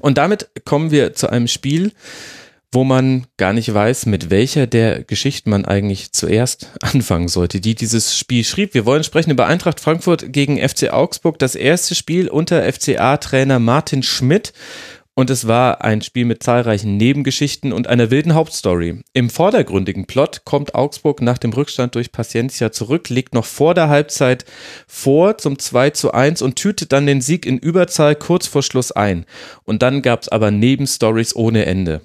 Und damit kommen wir zu einem Spiel, wo man gar nicht weiß, mit welcher der Geschichten man eigentlich zuerst anfangen sollte, die dieses Spiel schrieb. Wir wollen sprechen über Eintracht Frankfurt gegen FC Augsburg, das erste Spiel unter FCA-Trainer Martin Schmidt. Und es war ein Spiel mit zahlreichen Nebengeschichten und einer wilden Hauptstory. Im vordergründigen Plot kommt Augsburg nach dem Rückstand durch Paciencia zurück, liegt noch vor der Halbzeit vor zum 2 zu 1 und tütet dann den Sieg in Überzahl kurz vor Schluss ein. Und dann gab es aber Nebenstories ohne Ende.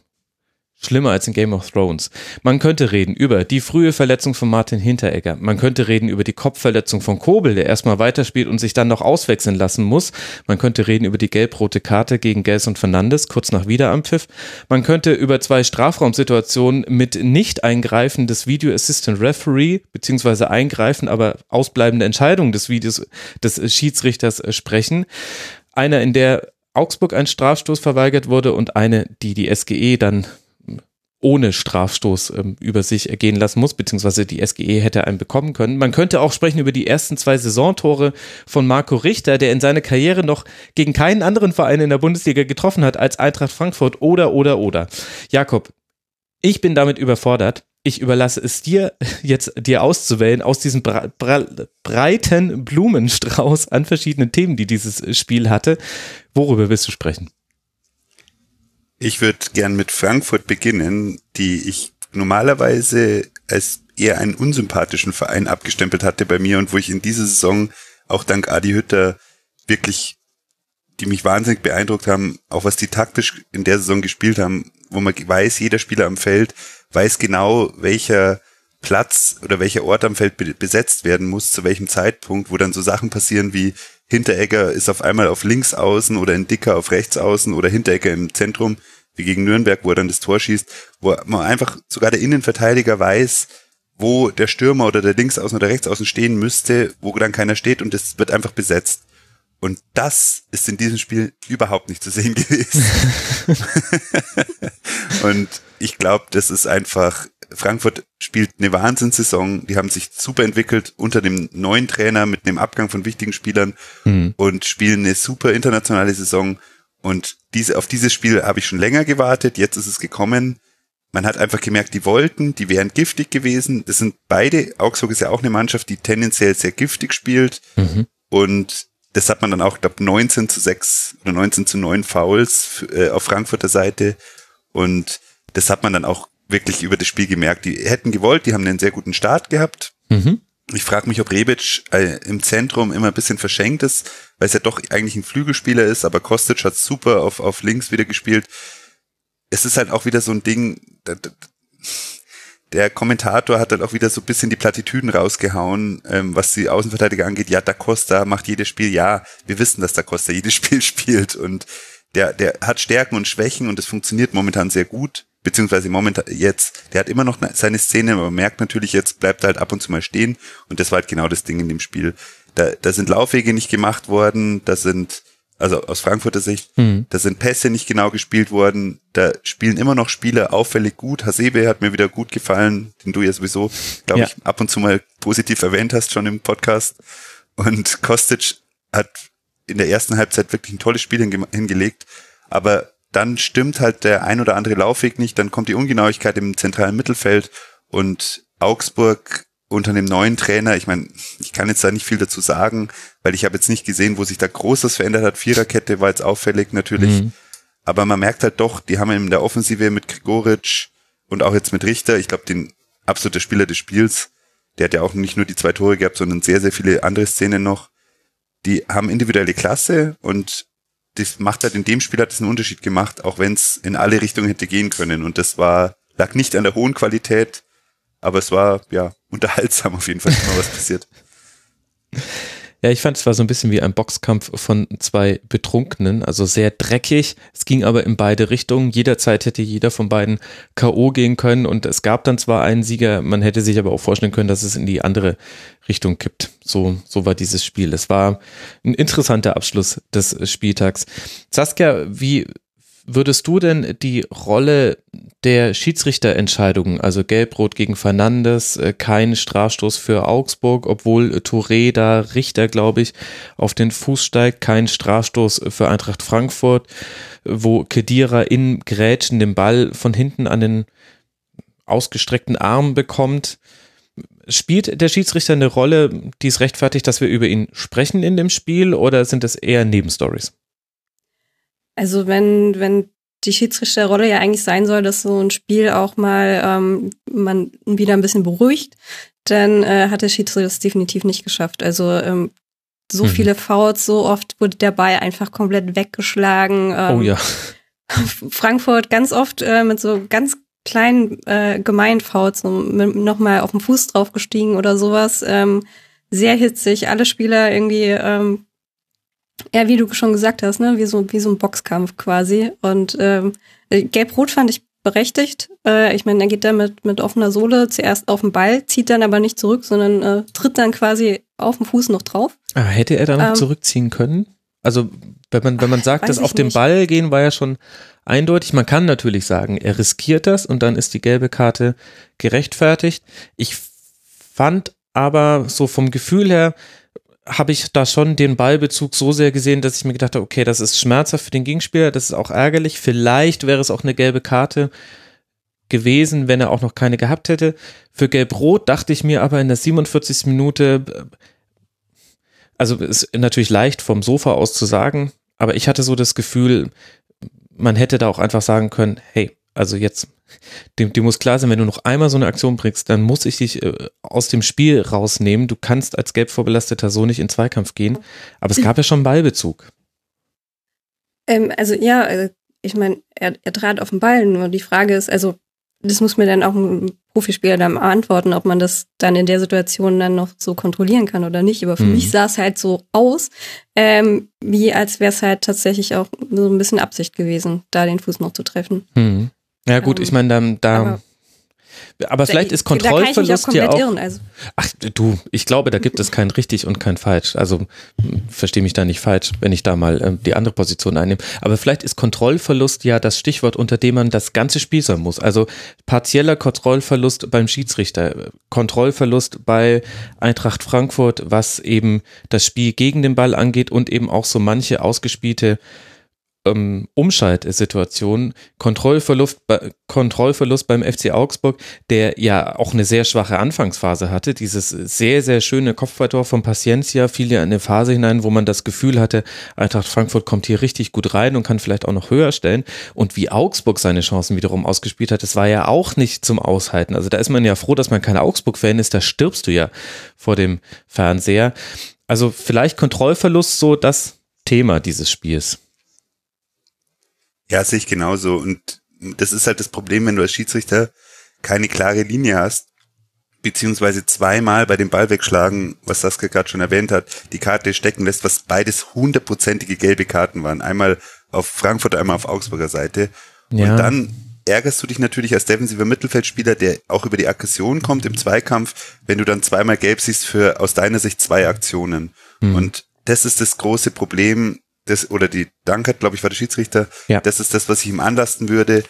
Schlimmer als in Game of Thrones. Man könnte reden über die frühe Verletzung von Martin Hinteregger. Man könnte reden über die Kopfverletzung von Kobel, der erstmal weiterspielt und sich dann noch auswechseln lassen muss. Man könnte reden über die gelb-rote Karte gegen Gels und Fernandes kurz nach Wiederanpfiff. Man könnte über zwei Strafraumsituationen mit Nicht-Eingreifen des Video Assistant Referee beziehungsweise Eingreifen, aber ausbleibende Entscheidung des Videos des Schiedsrichters äh, sprechen. Einer, in der Augsburg ein Strafstoß verweigert wurde und eine, die die SGE dann ohne Strafstoß ähm, über sich ergehen lassen muss, beziehungsweise die SGE hätte einen bekommen können. Man könnte auch sprechen über die ersten zwei Saisontore von Marco Richter, der in seiner Karriere noch gegen keinen anderen Verein in der Bundesliga getroffen hat als Eintracht Frankfurt oder, oder, oder. Jakob, ich bin damit überfordert. Ich überlasse es dir jetzt, dir auszuwählen aus diesem breiten Blumenstrauß an verschiedenen Themen, die dieses Spiel hatte. Worüber willst du sprechen? Ich würde gern mit Frankfurt beginnen, die ich normalerweise als eher einen unsympathischen Verein abgestempelt hatte bei mir und wo ich in dieser Saison auch dank Adi Hütter wirklich, die mich wahnsinnig beeindruckt haben, auch was die taktisch in der Saison gespielt haben, wo man weiß, jeder Spieler am Feld weiß genau, welcher Platz oder welcher Ort am Feld be- besetzt werden muss, zu welchem Zeitpunkt, wo dann so Sachen passieren wie Hinteregger ist auf einmal auf links außen oder in Dicker auf rechts außen oder Hinteregger im Zentrum, wie gegen Nürnberg, wo er dann das Tor schießt, wo man einfach sogar der Innenverteidiger weiß, wo der Stürmer oder der Linksaußen oder Rechtsaußen stehen müsste, wo dann keiner steht und es wird einfach besetzt. Und das ist in diesem Spiel überhaupt nicht zu sehen gewesen. und ich glaube, das ist einfach, Frankfurt spielt eine Wahnsinnssaison. Die haben sich super entwickelt unter dem neuen Trainer mit dem Abgang von wichtigen Spielern und spielen eine super internationale Saison. Und diese, auf dieses Spiel habe ich schon länger gewartet. Jetzt ist es gekommen. Man hat einfach gemerkt, die wollten, die wären giftig gewesen. Das sind beide. Augsburg ist ja auch eine Mannschaft, die tendenziell sehr giftig spielt. Und das hat man dann auch, glaube 19 zu 6 oder 19 zu 9 Fouls äh, auf Frankfurter Seite. Und das hat man dann auch wirklich über das Spiel gemerkt. Die hätten gewollt, die haben einen sehr guten Start gehabt. Ich frage mich, ob Rebic äh, im Zentrum immer ein bisschen verschenkt ist, weil es ja doch eigentlich ein Flügelspieler ist, aber Kostic hat super auf, auf links wieder gespielt. Es ist halt auch wieder so ein Ding, da- da- der Kommentator hat dann auch wieder so ein bisschen die Plattitüden rausgehauen, ähm, was die Außenverteidiger angeht. Ja, Da Costa macht jedes Spiel. Ja, wir wissen, dass Da Costa jedes Spiel spielt und der, der hat Stärken und Schwächen und es funktioniert momentan sehr gut. Beziehungsweise momentan jetzt, der hat immer noch seine Szene, aber man merkt natürlich, jetzt bleibt er halt ab und zu mal stehen und das war halt genau das Ding in dem Spiel. Da, da sind Laufwege nicht gemacht worden, da sind, also aus Frankfurter Sicht, da sind Pässe nicht genau gespielt worden, da spielen immer noch Spieler auffällig gut. Hasebe hat mir wieder gut gefallen, den du ja sowieso, glaube Ja. ich, ab und zu mal positiv erwähnt hast schon im Podcast. Und Kostic hat in der ersten Halbzeit wirklich ein tolles Spiel hinge hingelegt, aber dann stimmt halt der ein oder andere Laufweg nicht, dann kommt die Ungenauigkeit im zentralen Mittelfeld und Augsburg unter dem neuen Trainer, ich meine, ich kann jetzt da nicht viel dazu sagen, weil ich habe jetzt nicht gesehen, wo sich da Großes verändert hat. Viererkette war jetzt auffällig natürlich. Mhm. Aber man merkt halt doch, die haben in der Offensive mit Grigoric und auch jetzt mit Richter, ich glaube, den absoluter Spieler des Spiels, der hat ja auch nicht nur die zwei Tore gehabt, sondern sehr, sehr viele andere Szenen noch. Die haben individuelle Klasse und das macht halt in dem Spiel hat es einen Unterschied gemacht, auch wenn es in alle Richtungen hätte gehen können. Und das war, lag nicht an der hohen Qualität, aber es war ja unterhaltsam auf jeden Fall, immer was passiert. Ja, ich fand es war so ein bisschen wie ein Boxkampf von zwei Betrunkenen, also sehr dreckig. Es ging aber in beide Richtungen. Jederzeit hätte jeder von beiden K.O. gehen können und es gab dann zwar einen Sieger, man hätte sich aber auch vorstellen können, dass es in die andere Richtung kippt. So, so war dieses Spiel. Es war ein interessanter Abschluss des Spieltags. Saskia, wie würdest du denn die Rolle der Schiedsrichterentscheidungen, also Gelb-Rot gegen Fernandes, äh, kein Strafstoß für Augsburg, obwohl Touré da Richter, glaube ich, auf den Fuß steigt, kein Strafstoß für Eintracht Frankfurt, wo Kedira in Grätschen den Ball von hinten an den ausgestreckten Arm bekommt. Spielt der Schiedsrichter eine Rolle, die es rechtfertigt, dass wir über ihn sprechen in dem Spiel oder sind es eher Nebenstories? Also wenn, wenn die Schiedsrichterrolle ja eigentlich sein soll, dass so ein Spiel auch mal ähm, man wieder ein bisschen beruhigt, dann äh, hat der Schiedsrichter das definitiv nicht geschafft. Also ähm, so Mhm. viele Fouls, so oft wurde der Ball einfach komplett weggeschlagen. Ähm, Oh ja. Frankfurt ganz oft äh, mit so ganz kleinen äh, gemeinen Fouls so nochmal auf den Fuß draufgestiegen oder sowas. Ähm, sehr hitzig, alle Spieler irgendwie, ähm, ja, wie du schon gesagt hast, ne, wie so, wie so ein Boxkampf quasi. Und ähm, äh, Gelb-Rot fand ich berechtigt. Äh, ich meine, er geht da mit, mit offener Sohle zuerst auf den Ball, zieht dann aber nicht zurück, sondern äh, tritt dann quasi auf den Fuß noch drauf. Ah, hätte er da noch Ähm, zurückziehen können? Also, wenn man, wenn man sagt, dass auf den nicht. Ball gehen war ja schon eindeutig. Man kann natürlich sagen, er riskiert das und dann ist die gelbe Karte gerechtfertigt. Ich fand aber so vom Gefühl her, habe ich da schon den Ballbezug so sehr gesehen, dass ich mir gedacht habe, okay, das ist schmerzhaft für den Gegenspieler, das ist auch ärgerlich. Vielleicht wäre es auch eine gelbe Karte gewesen, wenn er auch noch keine gehabt hätte. Für Gelb-Rot dachte ich mir aber in der 47. Minute, also ist natürlich leicht vom Sofa aus zu sagen, aber ich hatte so das Gefühl, man hätte da auch einfach sagen können, hey, also jetzt, dir muss klar sein, wenn du noch einmal so eine Aktion bringst, dann muss ich dich äh, aus dem Spiel rausnehmen. Du kannst als gelb vorbelasteter so nicht in Zweikampf gehen. Aber es gab ja schon Ballbezug. Ähm, also ja, äh, ich meine, er, er trat auf den Ball, nur die Frage ist, also das muss mir dann auch ein Profispieler dann antworten, ob man das dann in der Situation dann noch so kontrollieren kann oder nicht. Aber für Mhm. mich sah es halt so aus, ähm, wie als wäre es halt tatsächlich auch so ein bisschen Absicht gewesen, da den Fuß noch zu treffen. Hm. Ja gut, Ähm, ich meine, da, da aber, aber vielleicht ist Kontrollverlust ja auch irren. Also, Ach du, ich glaube, da gibt es kein richtig und kein falsch. Also verstehe mich da nicht falsch, wenn ich da mal ähm, die andere Position einnehme. Aber vielleicht ist Kontrollverlust ja das Stichwort, unter dem man das ganze Spiel sein muss. Also partieller Kontrollverlust beim Schiedsrichter, Kontrollverlust bei Eintracht Frankfurt, was eben das Spiel gegen den Ball angeht und eben auch so manche ausgespielte ähm, Umschaltsituation, Kontrollverlust, Kontrollverlust beim FC Augsburg, der ja auch eine sehr schwache Anfangsphase hatte. Dieses sehr, sehr schöne Kopfballtor von Paciencia fiel ja in eine Phase hinein, wo man das Gefühl hatte, Eintracht Frankfurt kommt hier richtig gut rein und kann vielleicht auch noch höher stellen. Und wie Augsburg seine Chancen wiederum ausgespielt hat, das war ja auch nicht zum Aushalten. Also da ist man ja froh, dass man kein Augsburg-Fan ist, da stirbst du ja vor dem Fernseher. Also vielleicht Kontrollverlust so das Thema dieses Spiels. Ja, sehe ich genauso. Und das ist halt das Problem, wenn du als Schiedsrichter keine klare Linie hast, beziehungsweise zweimal bei dem Ball wegschlagen, was Saskia gerade schon erwähnt hat, die Karte stecken lässt, was beides hundertprozentige gelbe Karten waren. Einmal auf Frankfurt, einmal auf Augsburger Seite. Ja. Und dann ärgerst du dich natürlich als defensiver Mittelfeldspieler, der auch über die Aggression kommt im Zweikampf, wenn du dann zweimal gelb siehst für aus deiner Sicht zwei Aktionen. Und das ist das große Problem, das, oder die Dankert, glaube ich, war der Schiedsrichter. Ja. Das ist das, was ich ihm anlasten würde.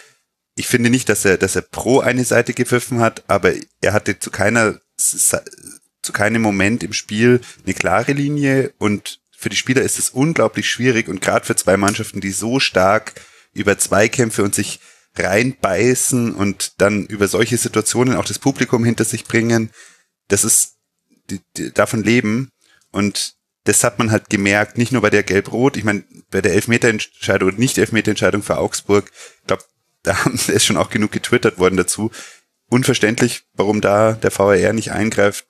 Ich finde nicht, dass er, dass er pro eine Seite gepfiffen hat, aber er hatte zu keiner, zu keinem Moment im Spiel eine klare Linie und für die Spieler ist es unglaublich schwierig und gerade für zwei Mannschaften, die so stark über Zweikämpfe und sich reinbeißen und dann über solche Situationen auch das Publikum hinter sich bringen, das ist, die, die, davon leben und das hat man halt gemerkt, nicht nur bei der Gelb-Rot, ich meine, bei der Elfmeterentscheidung und Nicht-Elfmeterentscheidung für Augsburg, ich glaube, da ist schon auch genug getwittert worden dazu. Unverständlich, warum da der VAR nicht eingreift.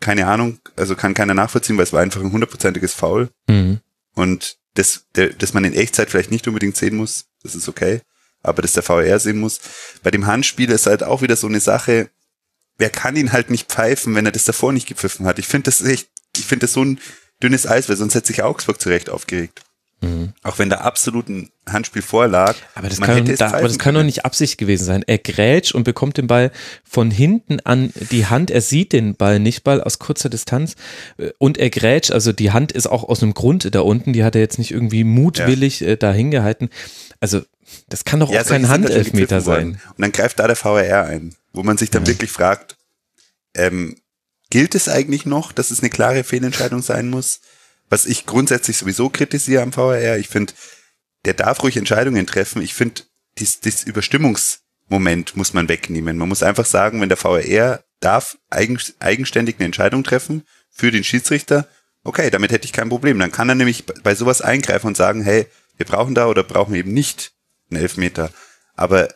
Keine Ahnung, also kann keiner nachvollziehen, weil es war einfach ein hundertprozentiges Foul. Mhm. Und das, der, dass man in Echtzeit vielleicht nicht unbedingt sehen muss, das ist okay. Aber dass der VAR sehen muss. Bei dem Handspiel ist halt auch wieder so eine Sache, wer kann ihn halt nicht pfeifen, wenn er das davor nicht gepfiffen hat? Ich finde das echt, ich finde das so ein dünnes Eis, weil sonst hätte sich Augsburg zurecht aufgeregt. Auch wenn da absolut ein Handspiel vorlag. Aber das kann, da, aber das kann doch nicht Absicht gewesen sein. Er grätscht und bekommt den Ball von hinten an die Hand. Er sieht den Ball nicht, Ball aus kurzer Distanz. Äh, Und er grätscht, also die Hand ist auch aus einem Grund da unten. Die hat er jetzt nicht irgendwie mutwillig äh, da hingehalten. Also das kann doch auch solche kein Handelfmeter sein. Und dann greift da der VAR ein, wo man sich dann wirklich fragt, ähm, gilt es eigentlich noch, dass es eine klare Fehlentscheidung sein muss? Was ich grundsätzlich sowieso kritisiere am VAR, ich finde, der darf ruhig Entscheidungen treffen. Ich finde, dies, dies Überstimmungsmoment muss man wegnehmen. Man muss einfach sagen, wenn der VAR darf eigen, eigenständig eine Entscheidung treffen für den Schiedsrichter, okay, damit hätte ich kein Problem. Dann kann er nämlich bei sowas eingreifen und sagen, hey, wir brauchen da oder brauchen eben nicht einen Elfmeter. Aber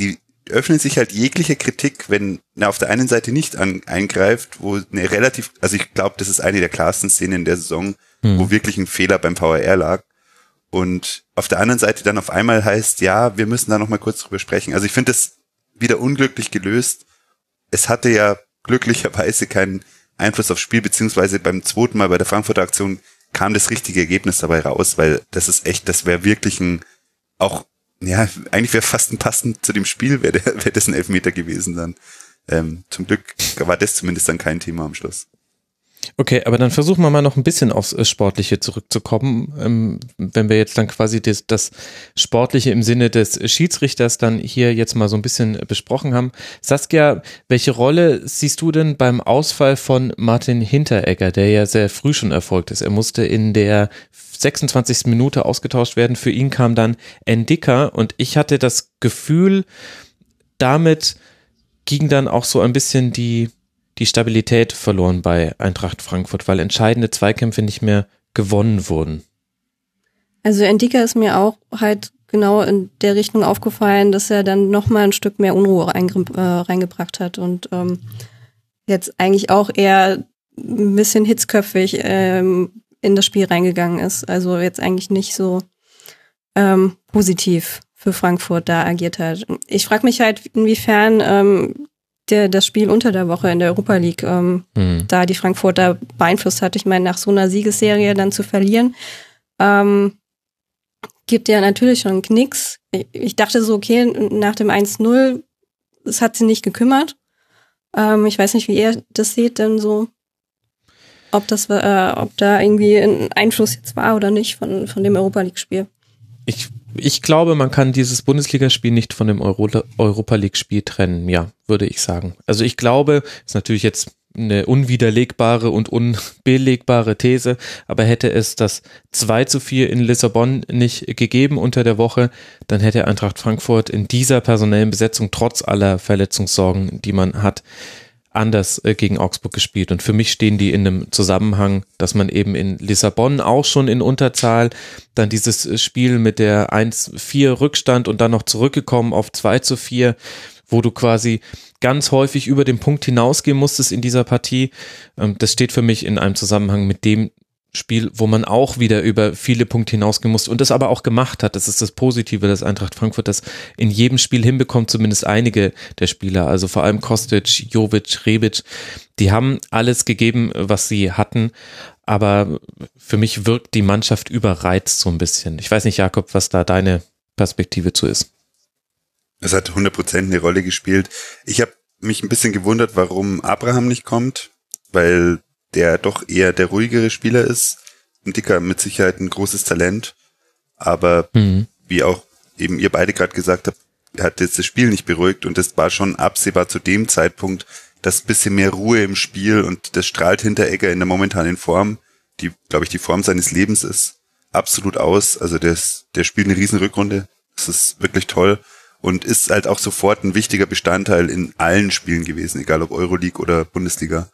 die öffnen sich halt jegliche Kritik, wenn er auf der einen Seite nicht an, eingreift, wo eine relativ, also ich glaube, das ist eine der klarsten Szenen in der Saison, wo wirklich ein Fehler beim VAR lag. Und auf der anderen Seite dann auf einmal heißt, ja, wir müssen da nochmal kurz drüber sprechen. Also ich finde das wieder unglücklich gelöst. Es hatte ja glücklicherweise keinen Einfluss aufs Spiel, beziehungsweise beim zweiten Mal bei der Frankfurter Aktion kam das richtige Ergebnis dabei raus, weil das ist echt, das wäre wirklich ein, auch, ja, eigentlich wäre fast ein passend zu dem Spiel, wäre wär das ein Elfmeter gewesen dann. Ähm, zum Glück war das zumindest dann kein Thema am Schluss. Okay, aber dann versuchen wir mal noch ein bisschen aufs äh, Sportliche zurückzukommen. Ähm, wenn wir jetzt dann quasi das, das Sportliche im Sinne des Schiedsrichters dann hier jetzt mal so ein bisschen besprochen haben. Saskia, welche Rolle siehst du denn beim Ausfall von Martin Hinteregger, der ja sehr früh schon erfolgt ist? Er musste in der 26. Minute ausgetauscht werden. Für ihn kam dann Endicker und ich hatte das Gefühl, damit ging dann auch so ein bisschen die die Stabilität verloren bei Eintracht Frankfurt, weil entscheidende Zweikämpfe nicht mehr gewonnen wurden. Also Endika ist mir auch halt genau in der Richtung aufgefallen, dass er dann noch mal ein Stück mehr Unruhe äh, reingebracht hat und ähm, jetzt eigentlich auch eher ein bisschen hitzköpfig ähm, in das Spiel reingegangen ist. Also jetzt eigentlich nicht so ähm, positiv für Frankfurt da agiert hat. Ich frage mich halt, inwiefern ähm, der das Spiel unter der Woche in der Europa League ähm, Hm. da die Frankfurter beeinflusst hat. Ich meine, nach so einer Siegesserie dann zu verlieren, ähm, gibt ja natürlich schon Knicks. Ich, ich dachte so, okay, nach dem 1-0, es hat sie nicht gekümmert. Ähm, ich weiß nicht, wie ihr das seht, denn so, ob das, äh, ob da irgendwie ein Einfluss jetzt war oder nicht von, von dem Europa League-Spiel. Ich, ich glaube, man kann dieses Bundesligaspiel nicht von dem Euro, Europa League-Spiel trennen, ja, würde ich sagen. Also ich glaube, ist natürlich jetzt eine unwiderlegbare und unbelegbare These, aber hätte es das 2 zu 4 in Lissabon nicht gegeben unter der Woche, dann hätte Eintracht Frankfurt in dieser personellen Besetzung trotz aller Verletzungssorgen, die man hat, anders äh, gegen Augsburg gespielt. Und für mich stehen die in einem Zusammenhang, dass man eben in Lissabon auch schon in Unterzahl dann dieses äh, Spiel mit der 1-4 Rückstand und dann noch zurückgekommen auf 2 zu 4, wo du quasi ganz häufig über den Punkt hinausgehen musstest in dieser Partie. Ähm, das steht für mich in einem Zusammenhang mit dem Spiel, wo man auch wieder über viele Punkte hinausgehen musste und das aber auch gemacht hat. Das ist das Positive, dass Eintracht Frankfurt das in jedem Spiel hinbekommt, zumindest einige der Spieler, also vor allem Kostic, Jovic, Rebic, die haben alles gegeben, was sie hatten, aber für mich wirkt die Mannschaft überreizt so ein bisschen. Ich weiß nicht, Jakob, was da deine Perspektive zu ist. Es hat 100% eine Rolle gespielt. Ich habe mich ein bisschen gewundert, warum Abraham nicht kommt, weil der doch eher der ruhigere Spieler ist. Ein Dicker mit Sicherheit ein großes Talent, aber Mhm. wie auch eben ihr beide gerade gesagt habt, hat jetzt das Spiel nicht beruhigt und das war schon absehbar zu dem Zeitpunkt, dass ein bisschen mehr Ruhe im Spiel und das strahlt Hinteregger in der momentanen Form, die, glaube ich, die Form seines Lebens ist, absolut aus. Also der, ist, der spielt eine riesen Rückrunde. Das ist wirklich toll. und ist halt auch sofort ein wichtiger Bestandteil in allen Spielen gewesen, egal ob Euroleague oder Bundesliga.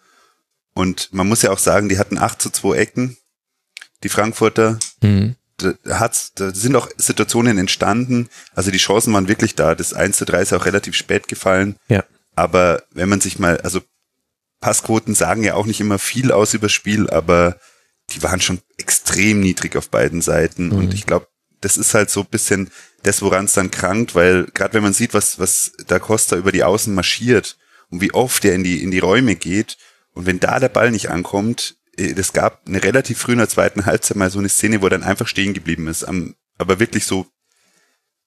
Und man muss ja auch sagen, die hatten 8 zu 2 Ecken, die Frankfurter. Mhm. Da, hat's, da sind auch Situationen entstanden, also die Chancen waren wirklich da. Das 1 zu 3 ist auch relativ spät gefallen. Ja. Aber wenn man sich mal, also Passquoten sagen ja auch nicht immer viel aus über Spiel, aber die waren schon extrem niedrig auf beiden Seiten. Mhm. Und ich glaube, das ist halt so ein bisschen das, woran es dann krankt, weil gerade wenn man sieht, was, was Da Costa über die Außen marschiert und wie oft er in die, in die Räume geht, und wenn da der Ball nicht ankommt, es gab eine relativ früh in der zweiten Halbzeit mal so eine Szene, wo er dann einfach stehen geblieben ist, am, aber wirklich so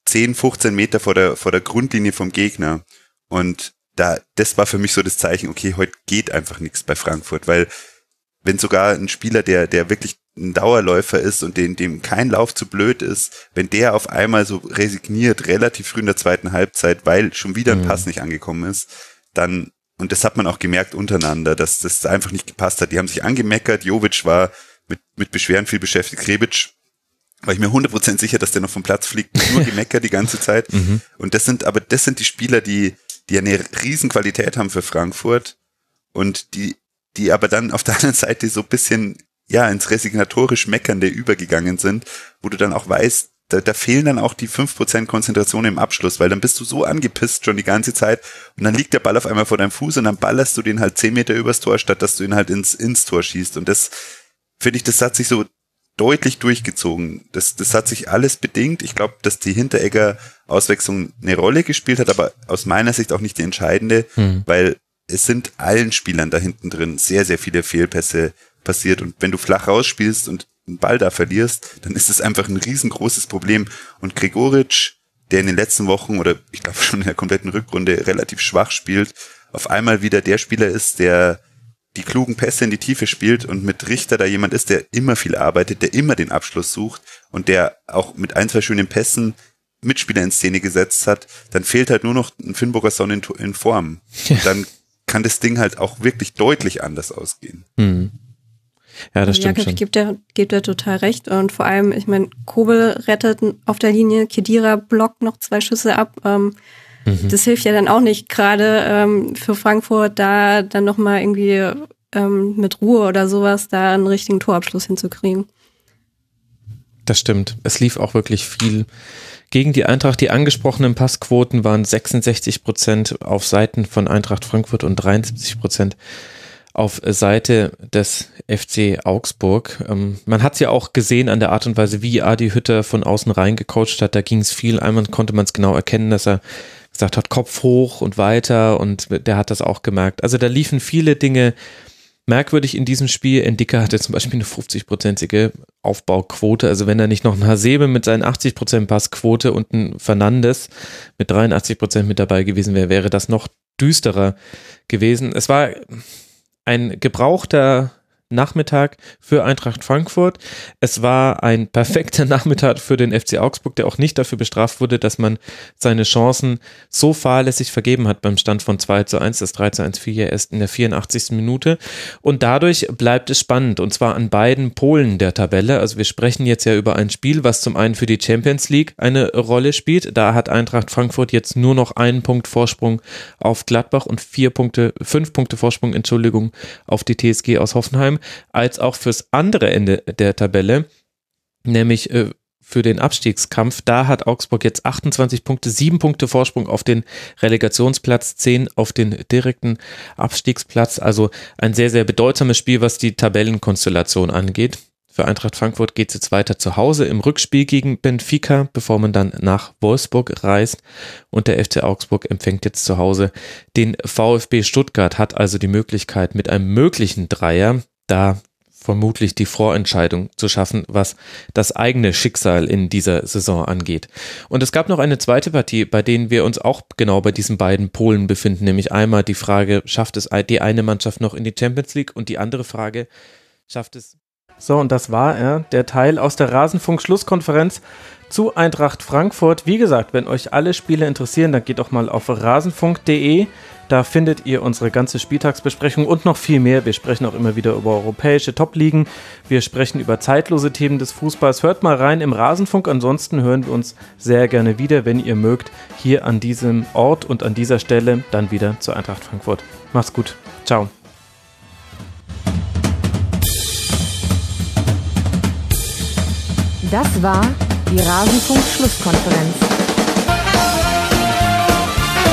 10, 15 Meter vor der, vor der Grundlinie vom Gegner. Und da, das war für mich so das Zeichen, okay, heute geht einfach nichts bei Frankfurt, weil wenn sogar ein Spieler, der, der wirklich ein Dauerläufer ist und dem, dem kein Lauf zu blöd ist, wenn der auf einmal so resigniert, relativ früh in der zweiten Halbzeit, weil schon wieder ein Mhm. Pass nicht angekommen ist, dann, und das hat man auch gemerkt untereinander, dass das einfach nicht gepasst hat. Die haben sich angemeckert, Jovic war mit, mit Beschwerden viel beschäftigt, Rebic war ich mir 100% sicher, dass der noch vom Platz fliegt, nur gemeckert die ganze Zeit. Mhm. Und das sind, aber das sind die Spieler, die, die eine riesen Qualität haben für Frankfurt und die, die aber dann auf der anderen Seite so ein bisschen, ja, ins resignatorisch Meckernde übergegangen sind, wo du dann auch weißt, da, da fehlen dann auch die 5% Konzentration im Abschluss, weil dann bist du so angepisst schon die ganze Zeit und dann liegt der Ball auf einmal vor deinem Fuß und dann ballerst du den halt 10 Meter übers Tor, statt dass du ihn halt ins, ins Tor schießt. Und das, finde ich, das hat sich so deutlich durchgezogen. Das, das hat sich alles bedingt. Ich glaube, dass die Hinteregger Auswechslung eine Rolle gespielt hat, aber aus meiner Sicht auch nicht die entscheidende, Mhm. weil es sind allen Spielern da hinten drin sehr, sehr viele Fehlpässe passiert. Und wenn du flach rausspielst und einen Ball da verlierst, dann ist es einfach ein riesengroßes Problem. Und Gregoritsch, der in den letzten Wochen oder ich glaube schon in der kompletten Rückrunde relativ schwach spielt, auf einmal wieder der Spieler ist, der die klugen Pässe in die Tiefe spielt und mit Richter da jemand ist, der immer viel arbeitet, der immer den Abschluss sucht und der auch mit ein, zwei schönen Pässen Mitspieler in Szene gesetzt hat, dann fehlt halt nur noch ein Finnburger Son in, in Form. Und dann kann das Ding halt auch wirklich deutlich anders ausgehen. Mhm. Ja, das stimmt Jakob schon. gibt er, gibt er total recht. Und vor allem, ich meine, Kobel rettet auf der Linie, Kedira blockt noch zwei Schüsse ab. Ähm, Mhm. Das hilft ja dann auch nicht, gerade ähm, für Frankfurt da dann nochmal irgendwie ähm, mit Ruhe oder sowas da einen richtigen Torabschluss hinzukriegen. Das stimmt. Es lief auch wirklich viel gegen die Eintracht. Die angesprochenen Passquoten waren 66 Prozent auf Seiten von Eintracht Frankfurt und 73 Prozent auf Seite des FC Augsburg. Ähm, man hat es ja auch gesehen an der Art und Weise, wie Adi Hütter von außen rein gecoacht hat. Da ging es viel. Einmal konnte man es genau erkennen, dass er gesagt hat, Kopf hoch und weiter und der hat das auch gemerkt. Also da liefen viele Dinge merkwürdig in diesem Spiel. Endika hatte zum Beispiel eine 50-prozentige Aufbauquote. Also wenn er nicht noch ein Hasebe mit seinen 80% Passquote und ein Fernandes mit 83% mit dabei gewesen wäre, wäre das noch düsterer gewesen. Es war ein gebrauchter Nachmittag für Eintracht Frankfurt. Es war ein perfekter Nachmittag für den FC Augsburg, der auch nicht dafür bestraft wurde, dass man seine Chancen so fahrlässig vergeben hat beim Stand von 2 zu 1. Das 3 zu 1 fiel ja erst in der 84. Minute. Und dadurch bleibt es spannend und zwar an beiden Polen der Tabelle. Also wir sprechen jetzt ja über ein Spiel, was zum einen für die Champions League eine Rolle spielt. Da hat Eintracht Frankfurt jetzt nur noch einen Punkt Vorsprung auf Gladbach und vier Punkte, fünf Punkte Vorsprung, Entschuldigung, auf die TSG aus Hoffenheim als auch fürs andere Ende der Tabelle, nämlich äh, für den Abstiegskampf. Da hat Augsburg jetzt 28 Punkte, sieben Punkte Vorsprung auf den Relegationsplatz, zehn auf den direkten Abstiegsplatz. Also ein sehr, sehr bedeutsames Spiel, was die Tabellenkonstellation angeht. Für Eintracht Frankfurt geht es jetzt weiter zu Hause im Rückspiel gegen Benfica, bevor man dann nach Wolfsburg reist. Und der FC Augsburg empfängt jetzt zu Hause den VfB Stuttgart, hat also die Möglichkeit mit einem möglichen Dreier da vermutlich die Vorentscheidung zu schaffen, was das eigene Schicksal in dieser Saison angeht. Und es gab noch eine zweite Partie, bei denen wir uns auch genau bei diesen beiden Polen befinden, nämlich einmal die Frage, schafft es die eine Mannschaft noch in die Champions League und die andere Frage, schafft es so, und das war er, der Teil aus der Rasenfunk-Schlusskonferenz zu Eintracht Frankfurt. Wie gesagt, wenn euch alle Spiele interessieren, dann geht doch mal auf rasenfunk.de, Da findet ihr unsere ganze Spieltagsbesprechung und noch viel mehr. Wir sprechen auch immer wieder über europäische Top-Ligen. Wir sprechen über zeitlose Themen des Fußballs. Hört mal rein im Rasenfunk. Ansonsten hören wir uns sehr gerne wieder, wenn ihr mögt, hier an diesem Ort und an dieser Stelle dann wieder zur Eintracht Frankfurt. Macht's gut. Ciao. Das war die Rasenfunk-Schlusskonferenz.